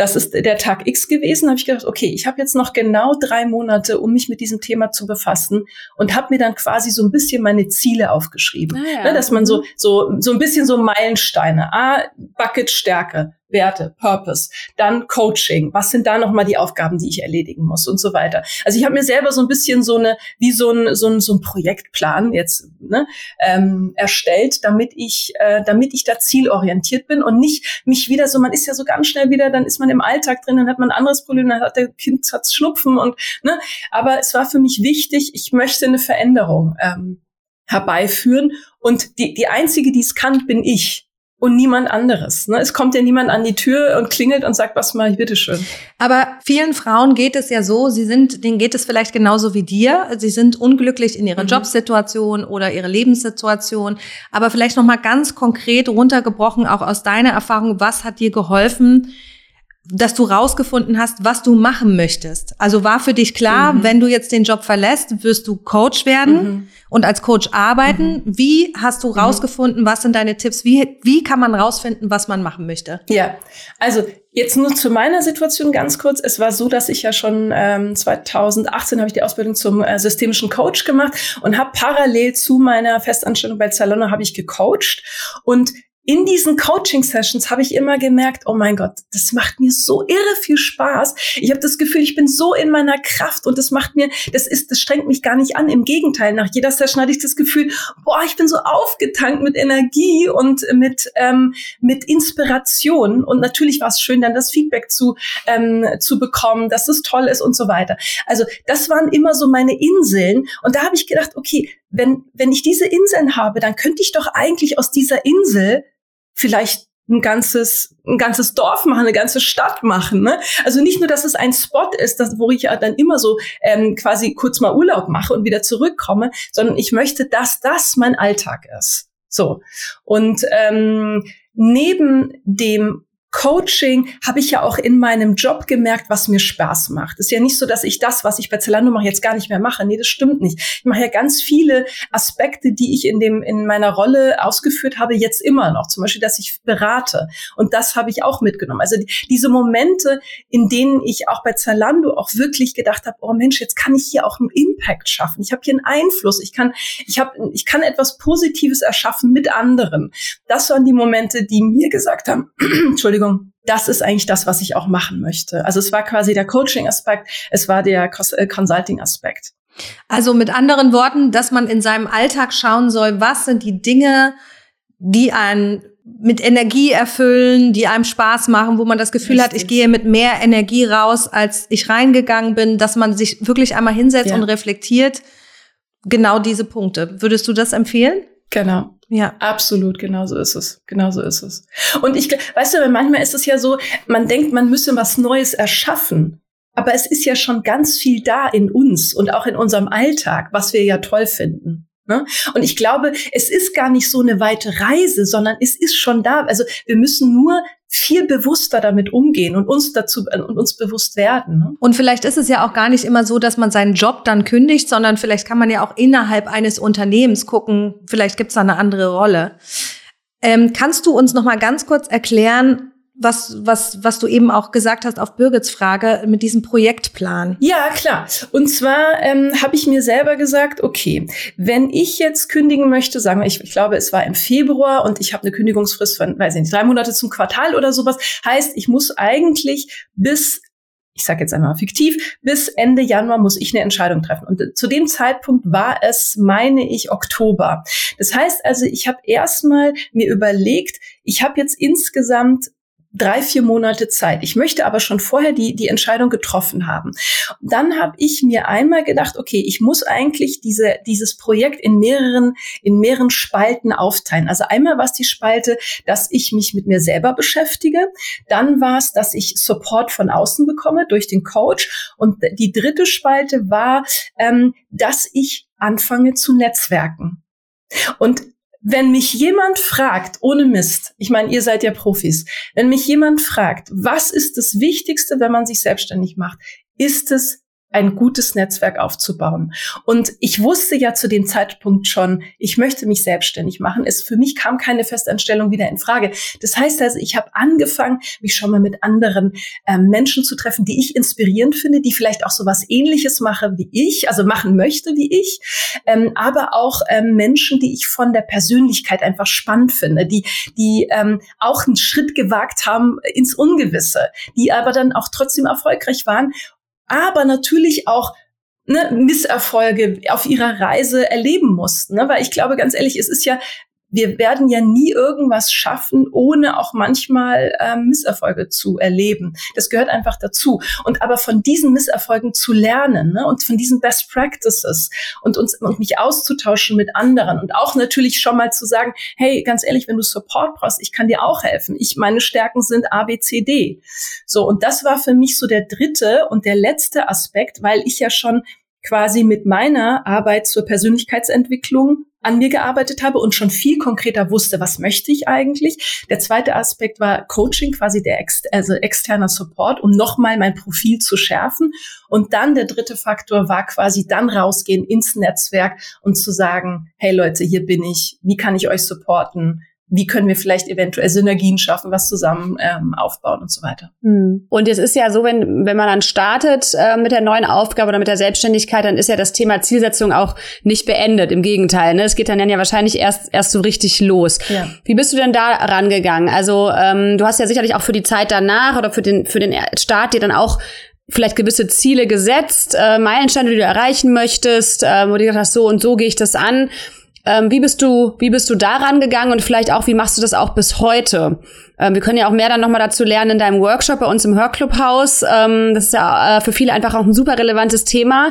S3: Das ist der Tag X gewesen, habe ich gedacht, okay, ich habe jetzt noch genau drei Monate, um mich mit diesem Thema zu befassen und habe mir dann quasi so ein bisschen meine Ziele aufgeschrieben, ah ja. ne, dass man so mhm. so so ein bisschen so Meilensteine, ah, Bucket Stärke, Werte, Purpose, dann Coaching, was sind da nochmal die Aufgaben, die ich erledigen muss und so weiter. Also ich habe mir selber so ein bisschen so eine, wie so ein, so ein, so ein Projektplan jetzt ne, ähm, erstellt, damit ich, äh, damit ich da zielorientiert bin und nicht mich wieder so, man ist ja so ganz schnell wieder, dann ist man im Alltag drin, dann hat man ein anderes Problem, dann hat der Kind hat Schnupfen und ne, aber es war für mich wichtig, ich möchte eine Veränderung ähm, herbeiführen und die, die einzige, die es kann, bin ich und niemand anderes. Ne? Es kommt ja niemand an die Tür und klingelt und sagt, was mal, bitteschön.
S2: Aber vielen Frauen geht es ja so, sie sind, denen geht es vielleicht genauso wie dir. Sie sind unglücklich in ihrer mhm. Jobsituation oder ihrer Lebenssituation. Aber vielleicht nochmal ganz konkret runtergebrochen, auch aus deiner Erfahrung, was hat dir geholfen, dass du rausgefunden hast, was du machen möchtest. Also war für dich klar, mhm. wenn du jetzt den Job verlässt, wirst du Coach werden mhm. und als Coach arbeiten. Mhm. Wie hast du mhm. rausgefunden, was sind deine Tipps? Wie, wie kann man rausfinden, was man machen möchte?
S3: Ja, also jetzt nur zu meiner Situation ganz kurz. Es war so, dass ich ja schon ähm, 2018 habe ich die Ausbildung zum äh, systemischen Coach gemacht und habe parallel zu meiner Festanstellung bei Zalona habe ich gecoacht und in diesen Coaching-Sessions habe ich immer gemerkt, oh mein Gott, das macht mir so irre viel Spaß. Ich habe das Gefühl, ich bin so in meiner Kraft und das macht mir, das ist, das strengt mich gar nicht an. Im Gegenteil, nach jeder Session hatte ich das Gefühl, boah, ich bin so aufgetankt mit Energie und mit ähm, mit Inspiration. Und natürlich war es schön, dann das Feedback zu ähm, zu bekommen, dass es toll ist und so weiter. Also das waren immer so meine Inseln und da habe ich gedacht, okay, wenn wenn ich diese Inseln habe, dann könnte ich doch eigentlich aus dieser Insel vielleicht ein ganzes, ein ganzes Dorf machen, eine ganze Stadt machen. Ne? Also nicht nur, dass es ein Spot ist, das, wo ich ja dann immer so ähm, quasi kurz mal Urlaub mache und wieder zurückkomme, sondern ich möchte, dass das mein Alltag ist. So. Und ähm, neben dem Coaching habe ich ja auch in meinem Job gemerkt, was mir Spaß macht. ist ja nicht so, dass ich das, was ich bei Zalando mache, jetzt gar nicht mehr mache. Nee, das stimmt nicht. Ich mache ja ganz viele Aspekte, die ich in dem in meiner Rolle ausgeführt habe, jetzt immer noch. Zum Beispiel, dass ich berate. Und das habe ich auch mitgenommen. Also diese Momente, in denen ich auch bei Zalando auch wirklich gedacht habe, oh Mensch, jetzt kann ich hier auch einen Impact schaffen. Ich habe hier einen Einfluss. Ich kann, ich habe, ich kann etwas Positives erschaffen mit anderen. Das waren die Momente, die mir gesagt haben, Entschuldigung, Entschuldigung, das ist eigentlich das, was ich auch machen möchte. Also es war quasi der Coaching-Aspekt, es war der äh, Consulting-Aspekt.
S2: Also mit anderen Worten, dass man in seinem Alltag schauen soll, was sind die Dinge, die einen mit Energie erfüllen, die einem Spaß machen, wo man das Gefühl Richtig. hat, ich gehe mit mehr Energie raus, als ich reingegangen bin, dass man sich wirklich einmal hinsetzt ja. und reflektiert. Genau diese Punkte. Würdest du das empfehlen?
S3: Genau. Ja, absolut, genau so ist es. Genau so ist es. Und ich, weißt du, manchmal ist es ja so, man denkt, man müsse was Neues erschaffen. Aber es ist ja schon ganz viel da in uns und auch in unserem Alltag, was wir ja toll finden. Ne? Und ich glaube, es ist gar nicht so eine weite Reise, sondern es ist schon da. Also wir müssen nur viel bewusster damit umgehen und uns dazu und uns bewusst werden. Ne?
S2: Und vielleicht ist es ja auch gar nicht immer so, dass man seinen Job dann kündigt, sondern vielleicht kann man ja auch innerhalb eines Unternehmens gucken, vielleicht gibt es da eine andere Rolle. Ähm, kannst du uns noch mal ganz kurz erklären, was, was, was du eben auch gesagt hast auf Birgits Frage mit diesem Projektplan.
S3: Ja, klar. Und zwar ähm, habe ich mir selber gesagt, okay, wenn ich jetzt kündigen möchte, sagen wir, ich, ich glaube, es war im Februar und ich habe eine Kündigungsfrist von, weiß ich nicht, drei Monate zum Quartal oder sowas, heißt, ich muss eigentlich bis ich sage jetzt einmal fiktiv, bis Ende Januar muss ich eine Entscheidung treffen. Und zu dem Zeitpunkt war es, meine ich, Oktober. Das heißt also, ich habe erstmal mir überlegt, ich habe jetzt insgesamt drei, vier Monate Zeit. Ich möchte aber schon vorher die, die Entscheidung getroffen haben. dann habe ich mir einmal gedacht, okay, ich muss eigentlich diese, dieses Projekt in mehreren, in mehreren Spalten aufteilen. Also einmal war es die Spalte, dass ich mich mit mir selber beschäftige. Dann war es, dass ich Support von außen bekomme durch den Coach. Und die dritte Spalte war, ähm, dass ich anfange zu netzwerken. Und wenn mich jemand fragt, ohne Mist, ich meine, ihr seid ja Profis, wenn mich jemand fragt, was ist das Wichtigste, wenn man sich selbstständig macht, ist es ein gutes Netzwerk aufzubauen. Und ich wusste ja zu dem Zeitpunkt schon, ich möchte mich selbstständig machen. Es für mich kam keine Festanstellung wieder in Frage. Das heißt also, ich habe angefangen, mich schon mal mit anderen ähm, Menschen zu treffen, die ich inspirierend finde, die vielleicht auch so was Ähnliches machen wie ich, also machen möchte wie ich, ähm, aber auch ähm, Menschen, die ich von der Persönlichkeit einfach spannend finde, die die ähm, auch einen Schritt gewagt haben ins Ungewisse, die aber dann auch trotzdem erfolgreich waren aber natürlich auch ne, Misserfolge auf ihrer Reise erleben mussten. Ne? Weil ich glaube, ganz ehrlich, es ist ja wir werden ja nie irgendwas schaffen, ohne auch manchmal ähm, Misserfolge zu erleben. Das gehört einfach dazu. Und aber von diesen Misserfolgen zu lernen ne, und von diesen Best Practices und uns und mich auszutauschen mit anderen und auch natürlich schon mal zu sagen, hey, ganz ehrlich, wenn du Support brauchst, ich kann dir auch helfen. Ich meine Stärken sind A, B, C, D. So und das war für mich so der dritte und der letzte Aspekt, weil ich ja schon quasi mit meiner Arbeit zur Persönlichkeitsentwicklung an mir gearbeitet habe und schon viel konkreter wusste, was möchte ich eigentlich. Der zweite Aspekt war Coaching, quasi der ex also externer Support, um nochmal mein Profil zu schärfen. Und dann der dritte Faktor war quasi dann rausgehen ins Netzwerk und zu sagen, hey Leute, hier bin ich, wie kann ich euch supporten? Wie können wir vielleicht eventuell Synergien schaffen, was zusammen ähm, aufbauen und so weiter.
S1: Hm. Und jetzt ist ja so, wenn, wenn man dann startet äh, mit der neuen Aufgabe oder mit der Selbstständigkeit, dann ist ja das Thema Zielsetzung auch nicht beendet. Im Gegenteil, ne? es geht dann ja wahrscheinlich erst, erst so richtig los. Ja. Wie bist du denn da rangegangen? Also ähm, du hast ja sicherlich auch für die Zeit danach oder für den, für den Start dir dann auch vielleicht gewisse Ziele gesetzt, äh, Meilensteine, die du erreichen möchtest, äh, wo du gesagt hast, so und so gehe ich das an. Ähm, wie bist du, wie bist du daran gegangen und vielleicht auch, wie machst du das auch bis heute? Ähm, wir können ja auch mehr dann nochmal dazu lernen in deinem Workshop bei uns im Hörclubhaus. Ähm, das ist ja äh, für viele einfach auch ein super relevantes Thema.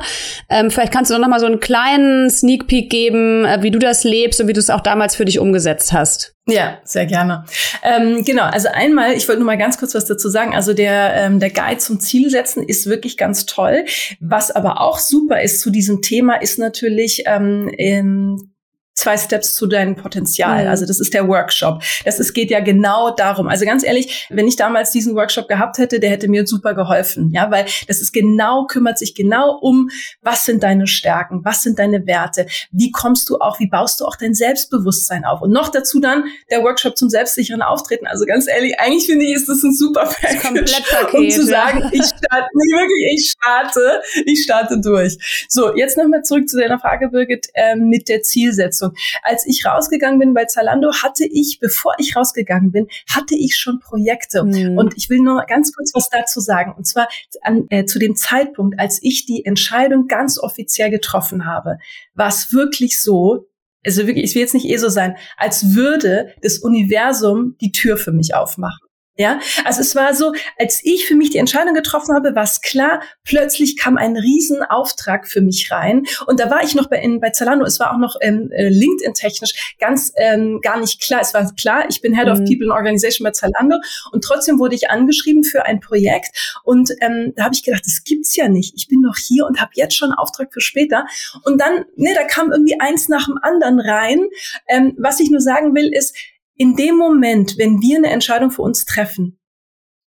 S1: Ähm, vielleicht kannst du noch mal so einen kleinen Sneak Peek geben, äh, wie du das lebst und wie du es auch damals für dich umgesetzt hast.
S3: Ja, sehr gerne. Ähm, genau, also einmal, ich wollte nur mal ganz kurz was dazu sagen. Also der, ähm, der Guide zum Zielsetzen ist wirklich ganz toll. Was aber auch super ist zu diesem Thema, ist natürlich ähm, in zwei Steps zu deinem Potenzial. Mhm. Also das ist der Workshop. Das ist, geht ja genau darum. Also ganz ehrlich, wenn ich damals diesen Workshop gehabt hätte, der hätte mir super geholfen. Ja, weil das ist genau, kümmert sich genau um, was sind deine Stärken? Was sind deine Werte? Wie kommst du auch, wie baust du auch dein Selbstbewusstsein auf? Und noch dazu dann der Workshop zum selbstsicheren Auftreten. Also ganz ehrlich, eigentlich finde ich, ist das ein super Package, Komplettpaket, um zu sagen, ja. ich starte, nee, wirklich, ich starte, ich starte durch. So, jetzt nochmal zurück zu deiner Frage, Birgit, äh, mit der Zielsetzung. Umsetzung. Als ich rausgegangen bin bei Zalando, hatte ich, bevor ich rausgegangen bin, hatte ich schon Projekte. Mhm. Und ich will nur ganz kurz was dazu sagen. Und zwar an, äh, zu dem Zeitpunkt, als ich die Entscheidung ganz offiziell getroffen habe, war es wirklich so, also wirklich, ich will jetzt nicht eh so sein, als würde das Universum die Tür für mich aufmachen. Ja, also es war so, als ich für mich die Entscheidung getroffen habe, war es klar, plötzlich kam ein Riesenauftrag für mich rein. Und da war ich noch bei, in, bei Zalando, es war auch noch ähm, äh, LinkedIn-technisch ganz ähm, gar nicht klar. Es war klar, ich bin Head mhm. of People and Organization bei Zalando und trotzdem wurde ich angeschrieben für ein Projekt. Und ähm, da habe ich gedacht, das gibt's ja nicht. Ich bin noch hier und habe jetzt schon einen Auftrag für später. Und dann, ne, da kam irgendwie eins nach dem anderen rein. Ähm, was ich nur sagen will, ist, in dem Moment, wenn wir eine Entscheidung für uns treffen,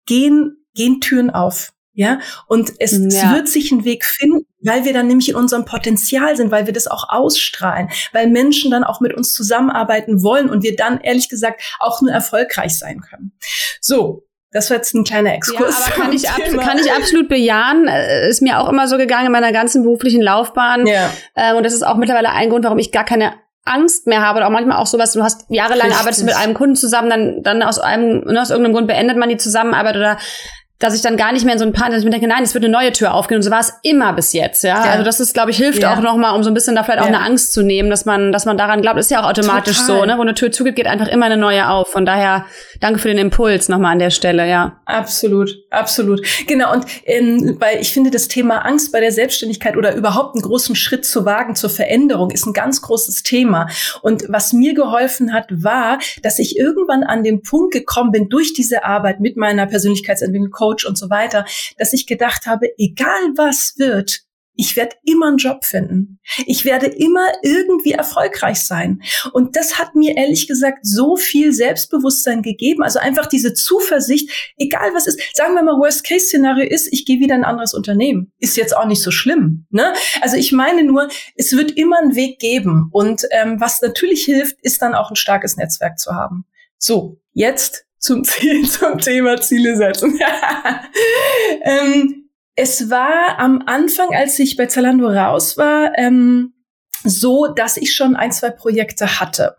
S3: gehen, gehen Türen auf. Ja, und es, ja. wird sich ein Weg finden, weil wir dann nämlich in unserem Potenzial sind, weil wir das auch ausstrahlen, weil Menschen dann auch mit uns zusammenarbeiten wollen und wir dann ehrlich gesagt auch nur erfolgreich sein können. So, das war jetzt ein kleiner Exkurs.
S1: Ja, aber kann ich, ab, kann ich absolut bejahen. Äh, ist mir auch immer so gegangen in meiner ganzen beruflichen Laufbahn. Ja. Ähm, und das ist auch mittlerweile ein Grund, warum ich gar keine Angst mehr habe oder auch manchmal auch sowas, du hast jahrelang Richtig. arbeitest mit einem Kunden zusammen, dann, dann aus einem, ne, aus irgendeinem Grund beendet man die Zusammenarbeit oder dass ich dann gar nicht mehr in so ein paar, dass ich mir denke, nein, es wird eine neue Tür aufgehen. Und so war es immer bis jetzt, ja. ja. Also das ist, glaube ich, hilft ja. auch nochmal, um so ein bisschen da vielleicht auch ja. eine Angst zu nehmen, dass man, dass man daran glaubt. Ist ja auch automatisch Total. so, ne? Wo eine Tür zugeht, geht einfach immer eine neue auf. Von daher, danke für den Impuls nochmal an der Stelle, ja.
S3: Absolut, absolut. Genau. Und ähm, weil ich finde, das Thema Angst bei der Selbstständigkeit oder überhaupt einen großen Schritt zu wagen zur Veränderung ist ein ganz großes Thema. Und was mir geholfen hat, war, dass ich irgendwann an den Punkt gekommen bin durch diese Arbeit mit meiner Persönlichkeitsentwicklung Coach und so weiter, dass ich gedacht habe, egal was wird, ich werde immer einen Job finden. Ich werde immer irgendwie erfolgreich sein. Und das hat mir ehrlich gesagt so viel Selbstbewusstsein gegeben. Also einfach diese Zuversicht, egal was ist. Sagen wir mal, Worst-Case-Szenario ist, ich gehe wieder in ein anderes Unternehmen. Ist jetzt auch nicht so schlimm. Ne? Also ich meine nur, es wird immer einen Weg geben. Und ähm, was natürlich hilft, ist dann auch ein starkes Netzwerk zu haben. So, jetzt zum, Ziel, zum Thema Ziele setzen. ähm, es war am Anfang, als ich bei Zalando raus war, ähm, so, dass ich schon ein, zwei Projekte hatte.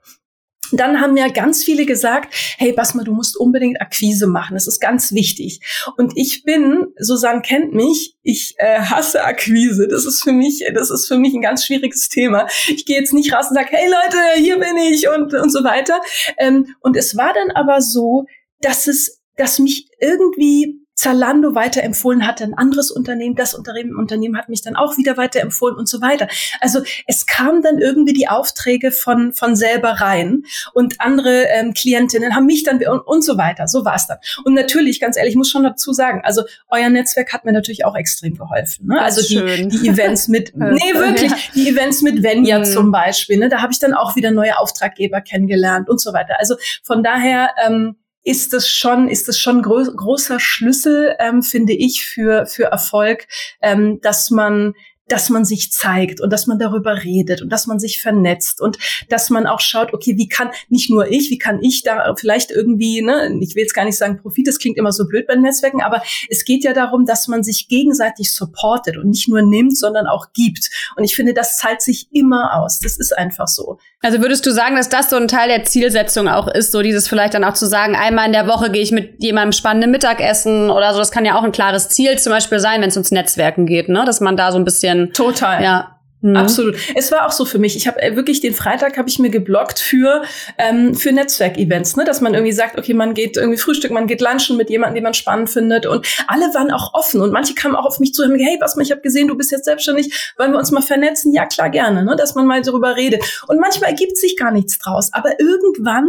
S3: Dann haben mir ganz viele gesagt, hey Basma, du musst unbedingt Akquise machen. Das ist ganz wichtig. Und ich bin, Susanne kennt mich, ich äh, hasse Akquise. Das ist für mich, das ist für mich ein ganz schwieriges Thema. Ich gehe jetzt nicht raus und sage, hey Leute, hier bin ich und, und so weiter. Ähm, und es war dann aber so, dass es, dass mich irgendwie Zalando weiterempfohlen hatte, ein anderes Unternehmen, das Unternehmen, Unternehmen hat mich dann auch wieder weiterempfohlen und so weiter. Also es kam dann irgendwie die Aufträge von, von selber rein und andere ähm, Klientinnen haben mich dann und, und so weiter. So war es dann. Und natürlich, ganz ehrlich, ich muss schon dazu sagen, also euer Netzwerk hat mir natürlich auch extrem geholfen. Ne? Also die, die Events mit, nee, wirklich, die Events mit Venya mhm. zum Beispiel, ne? da habe ich dann auch wieder neue Auftraggeber kennengelernt und so weiter. Also von daher, ähm, ist das schon, ist das schon groß, großer Schlüssel, ähm, finde ich, für, für Erfolg, ähm, dass man dass man sich zeigt und dass man darüber redet und dass man sich vernetzt und dass man auch schaut, okay, wie kann nicht nur ich, wie kann ich da vielleicht irgendwie, ne, ich will jetzt gar nicht sagen Profit, das klingt immer so blöd bei Netzwerken, aber es geht ja darum, dass man sich gegenseitig supportet und nicht nur nimmt, sondern auch gibt. Und ich finde, das zahlt sich immer aus. Das ist einfach so.
S1: Also würdest du sagen, dass das so ein Teil der Zielsetzung auch ist, so dieses vielleicht dann auch zu sagen, einmal in der Woche gehe ich mit jemandem spannendem Mittagessen oder so, das kann ja auch ein klares Ziel zum Beispiel sein, wenn es ums Netzwerken geht, ne, dass man da so ein bisschen bisschen.
S3: Total.
S1: Ja.
S3: Mhm. Absolut. Es war auch so für mich. Ich habe äh, wirklich den Freitag habe ich mir geblockt für ähm, für Netzwerkevents, ne, dass man irgendwie sagt, okay, man geht irgendwie Frühstück, man geht lunchen mit jemandem, den man spannend findet und alle waren auch offen und manche kamen auch auf mich zu und haben gesagt, hey, was ich habe gesehen, du bist jetzt selbstständig, wollen wir uns mal vernetzen? Ja, klar, gerne, ne, dass man mal darüber redet. Und manchmal ergibt sich gar nichts draus, aber irgendwann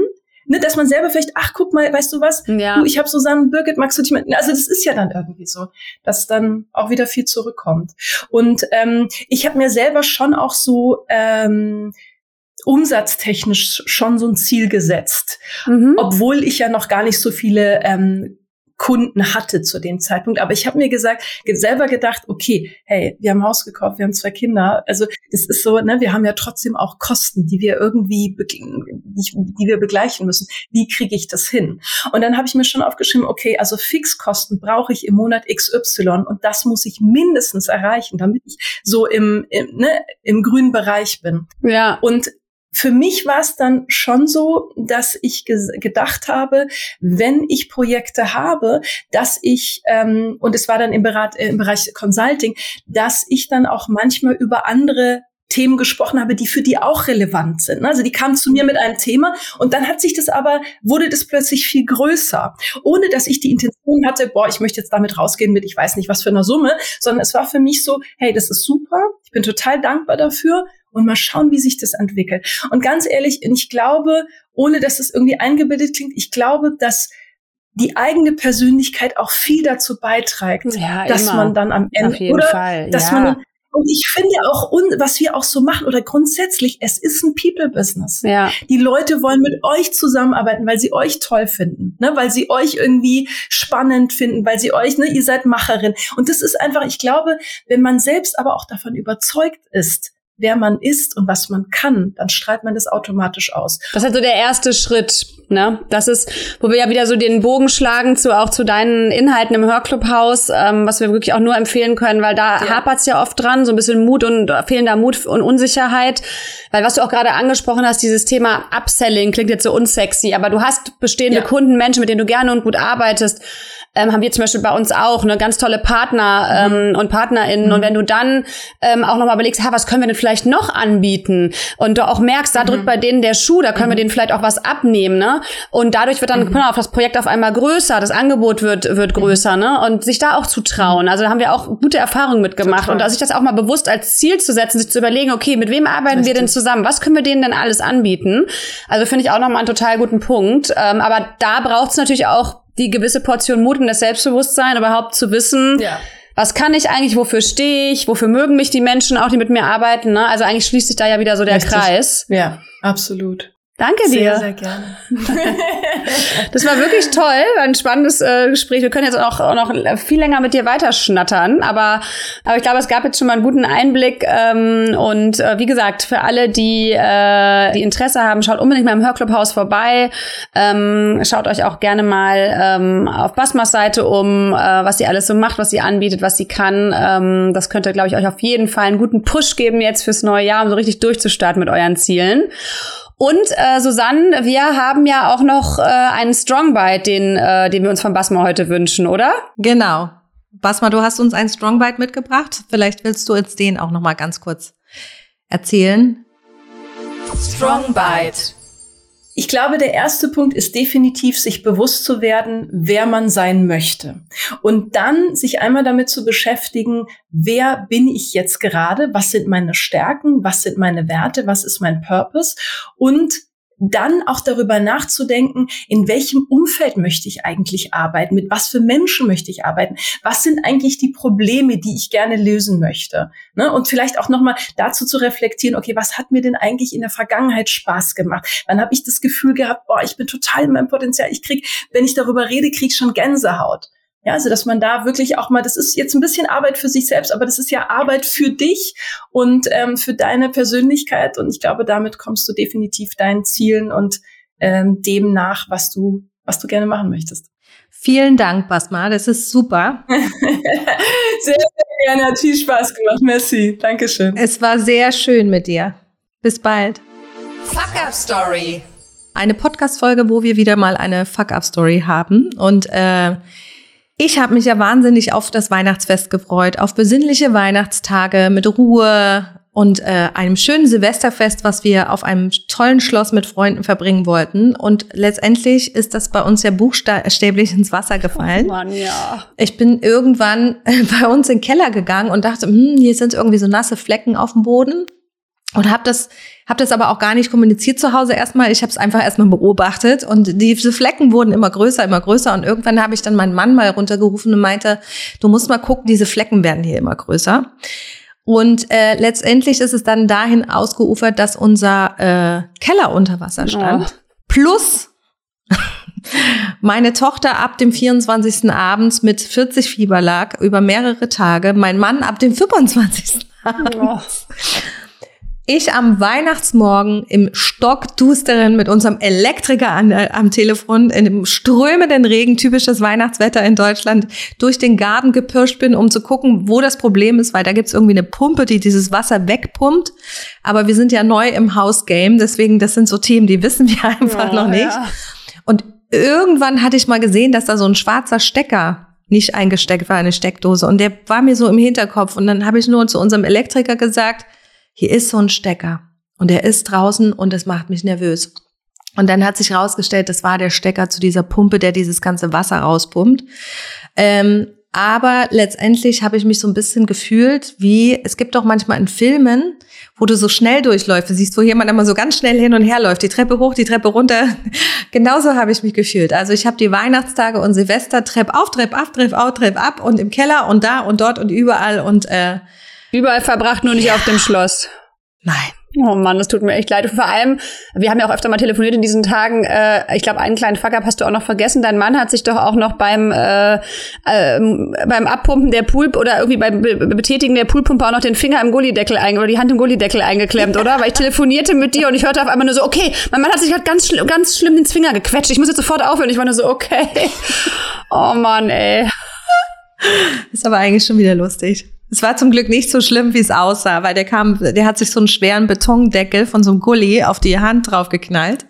S3: ne, dass man selber vielleicht, ach, guck mal, weißt du was, ja. du, ich habe Susanne Birgit, magst du dich mit, also das ist ja dann irgendwie so, dass dann auch wieder viel zurückkommt. Und ähm, ich habe mir selber schon auch so ähm, umsatztechnisch schon so ein Ziel gesetzt, mhm. obwohl ich ja noch gar nicht so viele ähm, Kunden hatte zu dem Zeitpunkt. Aber ich habe mir gesagt, selber gedacht, okay, hey, wir haben Haus gekauft, wir haben zwei Kinder. Also das ist so, ne, wir haben ja trotzdem auch Kosten, die wir irgendwie, die wir begleichen müssen. Wie kriege ich das hin? Und dann habe ich mir schon aufgeschrieben, okay, also Fixkosten brauche ich im Monat XY und das muss ich mindestens erreichen, damit ich so im, im, ne, im grünen Bereich bin. Ja. Und für mich war es dann schon so, dass ich gedacht habe, wenn ich Projekte habe, dass ich, ähm, und es war dann im, Berat, äh, im Bereich Consulting, dass ich dann auch manchmal über andere Themen gesprochen habe, die für die auch relevant sind. Also die kamen zu mir mit einem Thema und dann hat sich das aber, wurde das plötzlich viel größer, ohne dass ich die Intention hatte, boah, ich möchte jetzt damit rausgehen mit, ich weiß nicht was für eine Summe, sondern es war für mich so, hey, das ist super, ich bin total dankbar dafür und mal schauen, wie sich das entwickelt. Und ganz ehrlich, ich glaube, ohne dass es irgendwie eingebildet klingt, ich glaube, dass die eigene Persönlichkeit auch viel dazu beiträgt,
S1: Ja,
S3: dass
S1: immer.
S3: man dann am Ende
S1: Auf jeden
S3: oder
S1: Fall.
S3: dass
S1: ja.
S3: man und ich finde auch was wir auch so machen oder grundsätzlich, es ist ein People Business.
S1: ja.
S3: Die Leute wollen mit euch zusammenarbeiten, weil sie euch toll finden, ne? weil sie euch irgendwie spannend finden, weil sie euch, ne, ihr seid Macherin. Und das ist einfach, ich glaube, wenn man selbst aber auch davon überzeugt ist, wer man ist und was man kann, dann strahlt man das automatisch aus.
S1: Das ist halt so der erste Schritt, ne? Das ist, wo wir ja wieder so den Bogen schlagen zu auch zu deinen Inhalten im Hörclubhaus, ähm, was wir wirklich auch nur empfehlen können, weil da
S3: Ja.
S1: hapert's ja oft dran, so ein bisschen Mut und fehlender Mut und Unsicherheit. Weil was du auch gerade angesprochen hast, dieses Thema Upselling klingt jetzt so unsexy, aber du hast bestehende
S3: Ja.
S1: Kunden, Menschen, mit denen du gerne und gut arbeitest. Ähm, haben wir zum Beispiel bei uns auch eine ganz tolle Partner ähm, und PartnerInnen. Und wenn du dann ähm, auch nochmal überlegst, ha, was können wir denn vielleicht noch anbieten? Und du auch merkst, da drückt bei denen der Schuh, da können wir denen vielleicht auch was abnehmen, ne? Und dadurch wird dann mal, auf das Projekt auf einmal größer, das Angebot wird, wird größer, ne? Und sich da auch zu trauen. Also da haben wir auch gute Erfahrungen mitgemacht.
S3: Total.
S1: Und sich das auch mal bewusst als Ziel zu setzen, sich zu überlegen, okay, mit wem arbeiten wir denn zusammen? Was können wir denen denn alles anbieten? Also finde ich auch nochmal einen total guten Punkt. Ähm, aber da braucht es natürlich auch die gewisse Portion Mut und das Selbstbewusstsein, überhaupt zu wissen,
S3: Ja.
S1: was kann ich eigentlich, wofür stehe ich, wofür mögen mich die Menschen auch, die mit mir arbeiten. Ne? Also eigentlich schließt sich da ja wieder so der
S3: Richtig.
S1: Kreis.
S3: Ja, absolut.
S1: Danke
S3: Sehr,
S1: dir.
S3: sehr gerne.
S1: Das war wirklich toll, war ein spannendes äh, Gespräch. Wir können jetzt auch, auch noch viel länger mit dir weiterschnattern, aber, aber ich glaube, es gab jetzt schon mal einen guten Einblick. Ähm, und äh, wie gesagt, für alle, die, äh, die Interesse haben, schaut unbedingt mal im Hörclubhaus vorbei. Ähm, schaut euch auch gerne mal ähm, auf Basmas Seite um, äh, was sie alles so macht, was sie anbietet, was sie kann. Ähm, das könnte, glaube ich, euch auf jeden Fall einen guten Push geben jetzt fürs neue Jahr, um so richtig durchzustarten mit euren Zielen. Und äh, Susanne, wir haben ja auch noch äh, einen Strong Bite, den, äh, den wir uns von Basma heute wünschen, oder?
S2: Genau. Basma, du hast uns einen Strong Bite mitgebracht. Vielleicht willst du jetzt den auch noch mal ganz kurz erzählen.
S3: Strong Bite. Ich glaube, der erste Punkt ist definitiv, sich bewusst zu werden, wer man sein möchte. Und dann sich einmal damit zu beschäftigen, wer bin ich jetzt gerade? Was sind meine Stärken? Was sind meine Werte? Was ist mein Purpose? Und dann auch darüber nachzudenken, in welchem Umfeld möchte ich eigentlich arbeiten, mit was für Menschen möchte ich arbeiten, was sind eigentlich die Probleme, die ich gerne lösen möchte. Ne? Und vielleicht auch nochmal dazu zu reflektieren, okay, was hat mir denn eigentlich in der Vergangenheit Spaß gemacht? Wann habe ich das Gefühl gehabt, boah, ich bin total in meinem Potenzial, ich krieg, wenn ich darüber rede, krieg ich schon Gänsehaut. Ja, also dass man da wirklich auch mal, das ist jetzt ein bisschen Arbeit für sich selbst, aber das ist ja Arbeit für dich und ähm, für deine Persönlichkeit. Und ich glaube, damit kommst du definitiv deinen Zielen und ähm, dem nach, was du, was du gerne machen möchtest.
S2: Vielen Dank, Basma. Das ist super.
S3: sehr, sehr gerne, hat viel Spaß gemacht. Merci. Dankeschön.
S2: Es war sehr schön mit dir. Bis bald.
S4: Fuck Up Story.
S2: Eine Podcast-Folge, wo wir wieder mal eine Fuck-Up-Story haben. Und äh, ich habe mich ja wahnsinnig auf das Weihnachtsfest gefreut, auf besinnliche Weihnachtstage mit Ruhe und äh, einem schönen Silvesterfest, was wir auf einem tollen Schloss mit Freunden verbringen wollten. Und letztendlich ist das bei uns ja buchstäblich ins Wasser gefallen.
S1: Mann, ja.
S2: Ich bin irgendwann äh, bei uns in den Keller gegangen und dachte, hm, hier sind irgendwie so nasse Flecken auf dem Boden und habe das hab das aber auch gar nicht kommuniziert zu Hause erstmal. Ich habe es einfach erstmal beobachtet und diese Flecken wurden immer größer, immer größer und irgendwann habe ich dann meinen Mann mal runtergerufen und meinte, du musst mal gucken, diese Flecken werden hier immer größer. Und äh, letztendlich ist es dann dahin ausgeufert, dass unser äh, Keller unter Wasser stand.
S1: Oh.
S2: Plus meine Tochter ab dem 24. abends mit 40 Fieber lag über mehrere Tage, mein Mann ab dem 25.
S1: Oh.
S2: Ich am Weihnachtsmorgen im stockdusteren mit unserem Elektriker an, äh, am Telefon in dem strömenden Regen, typisches Weihnachtswetter in Deutschland, durch den Garten gepirscht bin, um zu gucken, wo das Problem ist, weil da gibt's irgendwie eine Pumpe, die dieses Wasser wegpumpt. Aber wir sind ja neu im Hausgame, deswegen, das sind so Themen, die wissen wir einfach
S1: Ja,
S2: noch nicht.
S1: ja.
S2: Und irgendwann hatte ich mal gesehen, dass da so ein schwarzer Stecker nicht eingesteckt war, eine Steckdose. Und der war mir so im Hinterkopf. Und dann habe ich nur zu unserem Elektriker gesagt, hier ist so ein Stecker und der ist draußen und das macht mich nervös. Und dann hat sich herausgestellt, das war der Stecker zu dieser Pumpe, der dieses ganze Wasser rauspumpt. Ähm, aber letztendlich habe ich mich so ein bisschen gefühlt, wie es gibt doch manchmal in Filmen, wo du so schnell durchläufst, du siehst, wo jemand immer so ganz schnell hin und her läuft, die Treppe hoch, die Treppe runter. Genauso habe ich mich gefühlt. Also ich habe die Weihnachtstage und Silvester Trepp auf, Trepp ab, Trepp auf, Trepp ab und im Keller und da und dort und überall und äh,
S1: Überall verbracht, nur nicht ja. auf dem Schloss.
S2: Nein.
S1: Oh Mann, das tut mir echt leid. vor allem, wir haben ja auch öfter mal telefoniert in diesen Tagen. Äh, ich glaube, einen kleinen Fuck-up hast du auch noch vergessen. Dein Mann hat sich doch auch noch beim äh, äh, beim Abpumpen der Pool oder irgendwie beim Be Betätigen der Poolpumpe auch noch den Finger im Gullideckel oder die Hand im Gullideckel eingeklemmt, oder? Weil ich telefonierte mit dir und ich hörte auf einmal nur so, okay, mein Mann hat sich halt ganz, schl ganz schlimm den Finger gequetscht. Ich muss jetzt sofort aufhören. Ich war nur so, okay. Oh Mann, ey.
S2: Ist aber eigentlich schon wieder lustig. Es war zum Glück nicht so schlimm, wie es aussah, weil der kam, der hat sich so einen schweren Betondeckel von so einem Gully auf die Hand draufgeknallt.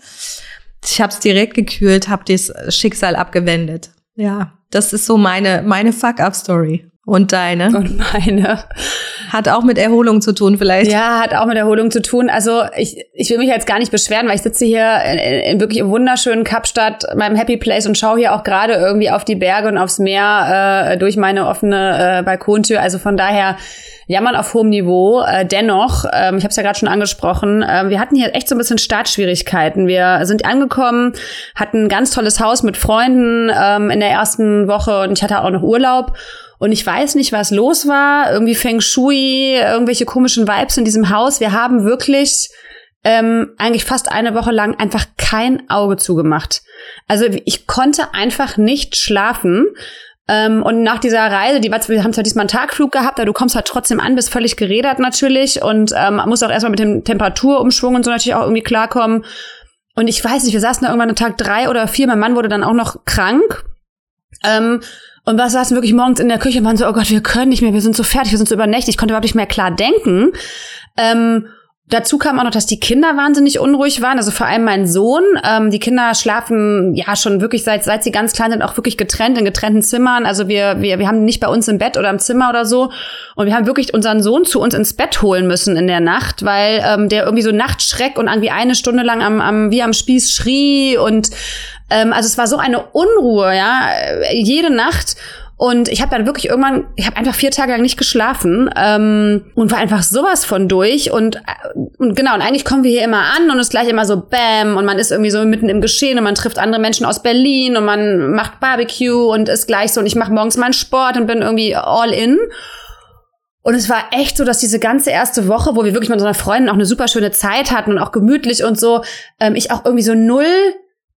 S2: Ich habe es direkt gekühlt, habe das Schicksal abgewendet. Ja, das ist so meine meine Fuck-up-Story. Und deine?
S1: Und meine.
S2: Hat auch mit Erholung zu tun vielleicht.
S1: Ja, hat auch mit Erholung zu tun. Also ich, ich will mich jetzt gar nicht beschweren, weil ich sitze hier in, in wirklich im wunderschönen Kapstadt, meinem Happy Place und schaue hier auch gerade irgendwie auf die Berge und aufs Meer äh, durch meine offene äh, Balkontür. Also von daher jammern auf hohem Niveau. Äh, dennoch, ähm, ich habe es ja gerade schon angesprochen, äh, wir hatten hier echt so ein bisschen Startschwierigkeiten. Wir sind angekommen, hatten ein ganz tolles Haus mit Freunden ähm, in der ersten Woche und ich hatte auch noch Urlaub. Und ich weiß nicht, was los war. Irgendwie Feng Shui, irgendwelche komischen Vibes in diesem Haus. Wir haben wirklich ähm, eigentlich fast eine Woche lang einfach kein Auge zugemacht. Also ich konnte einfach nicht schlafen. Ähm, und nach dieser Reise, die, wir haben zwar diesmal einen Tagflug gehabt, aber du kommst halt trotzdem an, bist völlig gerädert natürlich und ähm, musst auch erstmal mit dem Temperaturumschwung und so natürlich auch irgendwie klarkommen. Und ich weiß nicht, wir saßen da irgendwann an Tag drei oder vier, mein Mann wurde dann auch noch krank. Ähm, und wir saßen wirklich morgens in der Küche und waren so, oh Gott, wir können nicht mehr, wir sind so fertig, wir sind so übernächtig. Ich konnte überhaupt nicht mehr klar denken. Ähm, Dazu kam auch noch, dass die Kinder wahnsinnig unruhig waren. Also vor allem mein Sohn. Ähm, die Kinder schlafen ja schon wirklich seit seit sie ganz klein sind auch wirklich getrennt in getrennten Zimmern. Also wir wir wir haben nicht bei uns im Bett oder im Zimmer oder so. Und wir haben wirklich unseren Sohn zu uns ins Bett holen müssen in der Nacht, weil ähm, der irgendwie so Nachtschreck und irgendwie eine Stunde lang am, am wie am Spieß schrie und ähm, also es war so eine Unruhe, ja, jede Nacht. Und ich habe dann wirklich irgendwann, ich habe einfach vier Tage lang nicht geschlafen ähm, und war einfach sowas von durch. Und, äh, und genau, und eigentlich kommen wir hier immer an und es gleich immer so Bam und man ist irgendwie so mitten im Geschehen und man trifft andere Menschen aus Berlin und man macht Barbecue und ist gleich so und ich mache morgens meinen Sport und bin irgendwie all in. Und es war echt so, dass diese ganze erste Woche, wo wir wirklich mit unseren Freunden auch eine super schöne Zeit hatten und auch gemütlich und so, ähm, ich auch irgendwie so null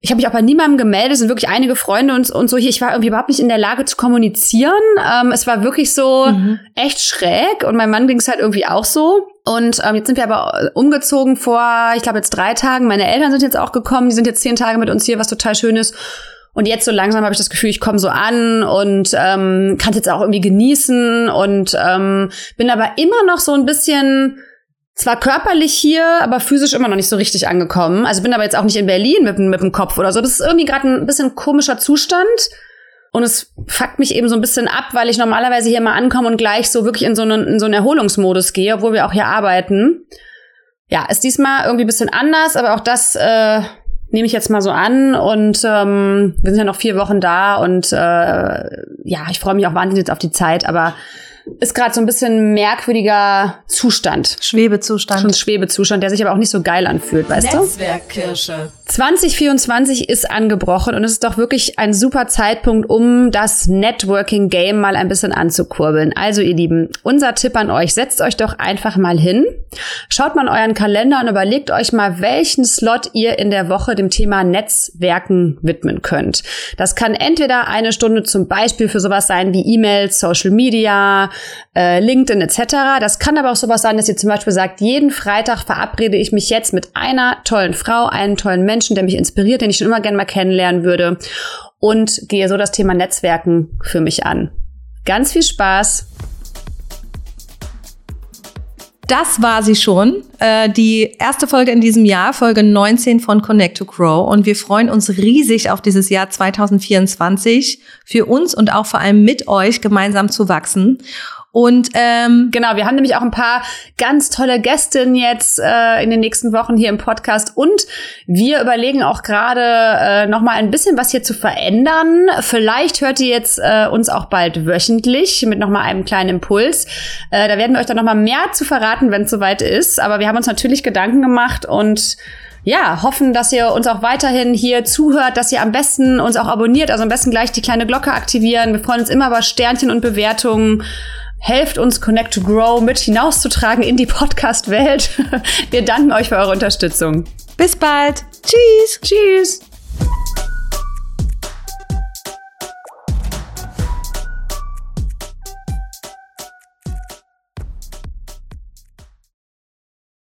S1: ich habe mich auch bei niemandem gemeldet, es sind wirklich einige Freunde und, und so hier. Ich war irgendwie überhaupt nicht in der Lage zu kommunizieren. Ähm, es war wirklich so mhm. echt schräg und meinem Mann ging es halt irgendwie auch so. Und ähm, jetzt sind wir aber umgezogen vor, ich glaube jetzt drei Tagen. Meine Eltern sind jetzt auch gekommen, die sind jetzt zehn Tage mit uns hier, was total schön ist. Und jetzt so langsam habe ich das Gefühl, ich komme so an und ähm, kann es jetzt auch irgendwie genießen und ähm, bin aber immer noch so ein bisschen zwar körperlich hier, aber physisch immer noch nicht so richtig angekommen. Also bin aber jetzt auch nicht in Berlin mit, mit dem Kopf oder so. Das ist irgendwie gerade ein bisschen komischer Zustand. Und es fuckt mich eben so ein bisschen ab, weil ich normalerweise hier mal ankomme und gleich so wirklich in so einen, in so einen Erholungsmodus gehe, obwohl wir auch hier arbeiten. Ja, ist diesmal irgendwie ein bisschen anders, aber auch das äh, nehme ich jetzt mal so an. Und ähm, wir sind ja noch vier Wochen da und äh, ja, ich freue mich auch wahnsinnig jetzt auf die Zeit, aber ist gerade so ein bisschen merkwürdiger Zustand.
S2: Schwebezustand.
S1: Schon Schwebezustand, der sich aber auch nicht so geil anfühlt, weißt
S4: Netzwerkkirsche. du?
S1: 2024 ist angebrochen und es ist doch wirklich ein super Zeitpunkt, um das Networking Game mal ein bisschen anzukurbeln. Also ihr Lieben, unser Tipp an euch, setzt euch doch einfach mal hin, schaut mal in euren Kalender und überlegt euch mal, welchen Slot ihr in der Woche dem Thema Netzwerken widmen könnt. Das kann entweder eine Stunde zum Beispiel für sowas sein wie E-Mails, Social Media, äh, LinkedIn etc. Das kann aber auch sowas sein, dass ihr zum Beispiel sagt, jeden Freitag verabrede ich mich jetzt mit einer tollen Frau, einem tollen Menschen, der mich inspiriert, den ich schon immer gerne mal kennenlernen würde und gehe so das Thema Netzwerken für mich an. Ganz viel Spaß!
S2: Das war sie schon, äh, die erste Folge in diesem Jahr, Folge 19 von Connect to Grow. Und wir freuen uns riesig auf dieses Jahr 2024, für uns und auch vor allem mit euch gemeinsam zu wachsen. Und ähm,
S1: genau, wir haben nämlich auch ein paar ganz tolle Gästinnen jetzt äh, in den nächsten Wochen hier im Podcast und wir überlegen auch gerade äh, noch mal ein bisschen was hier zu verändern. Vielleicht hört ihr jetzt äh, uns auch bald wöchentlich mit noch mal einem kleinen Impuls. Äh, da werden wir euch dann noch mal mehr zu verraten, wenn es soweit ist. Aber wir haben uns natürlich Gedanken gemacht und ja, hoffen, dass ihr uns auch weiterhin hier zuhört, dass ihr am besten uns auch abonniert, also am besten gleich die kleine Glocke aktivieren. Wir freuen uns immer über Sternchen und Bewertungen. Helft uns Connect to Grow mit hinauszutragen in die Podcast-Welt. Wir danken euch für eure Unterstützung.
S2: Bis bald. Tschüss.
S1: Tschüss.